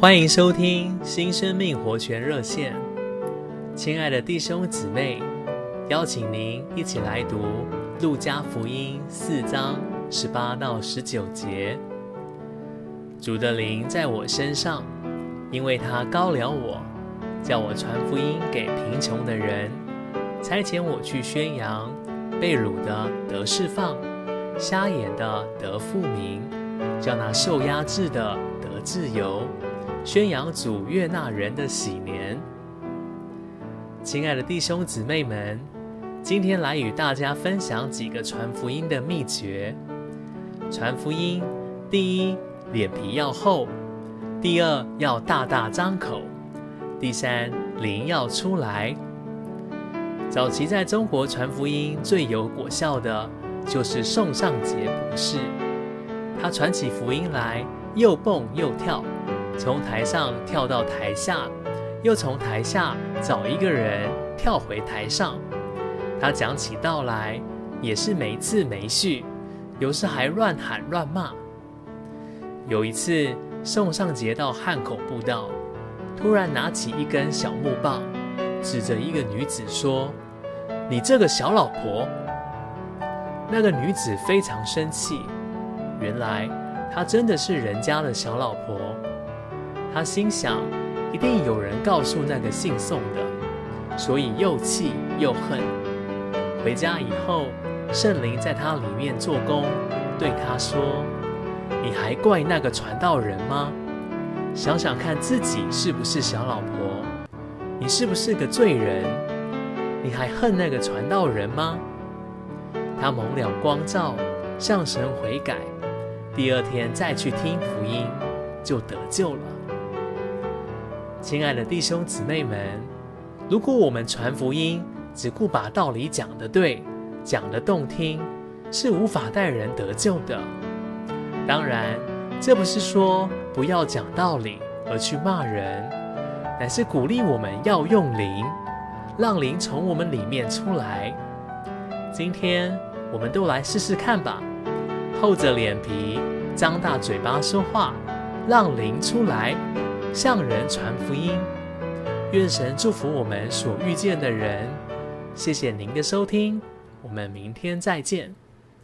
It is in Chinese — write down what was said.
欢迎收听新生命活泉热线，亲爱的弟兄姊妹，邀请您一起来读《路加福音》四章十八到十九节。主的灵在我身上，因为他膏了我，叫我传福音给贫穷的人，差遣我去宣扬被掳的得释放，瞎眼的得复明，叫那受压制的得自由。宣扬主悦纳人的喜年，亲爱的弟兄姊妹们，今天来与大家分享几个传福音的秘诀。传福音，第一，脸皮要厚；第二，要大大张口；第三，灵要出来。早期在中国传福音最有果效的，就是宋尚节博士，他传起福音来，又蹦又跳。从台上跳到台下，又从台下找一个人跳回台上。他讲起道来也是没次没序，有时还乱喊乱骂。有一次，宋尚节到汉口布道，突然拿起一根小木棒，指着一个女子说：“你这个小老婆！”那个女子非常生气，原来她真的是人家的小老婆。他心想，一定有人告诉那个姓宋的，所以又气又恨。回家以后，圣灵在他里面做工，对他说：“你还怪那个传道人吗？想想看自己是不是小老婆？你是不是个罪人？你还恨那个传道人吗？”他蒙了光照，向神悔改，第二天再去听福音，就得救了。亲爱的弟兄姊妹们，如果我们传福音只顾把道理讲得对、讲得动听，是无法带人得救的。当然，这不是说不要讲道理而去骂人，乃是鼓励我们要用灵，让灵从我们里面出来。今天我们都来试试看吧，厚着脸皮，张大嘴巴说话，让灵出来。向人传福音，愿神祝福我们所遇见的人。谢谢您的收听，我们明天再见。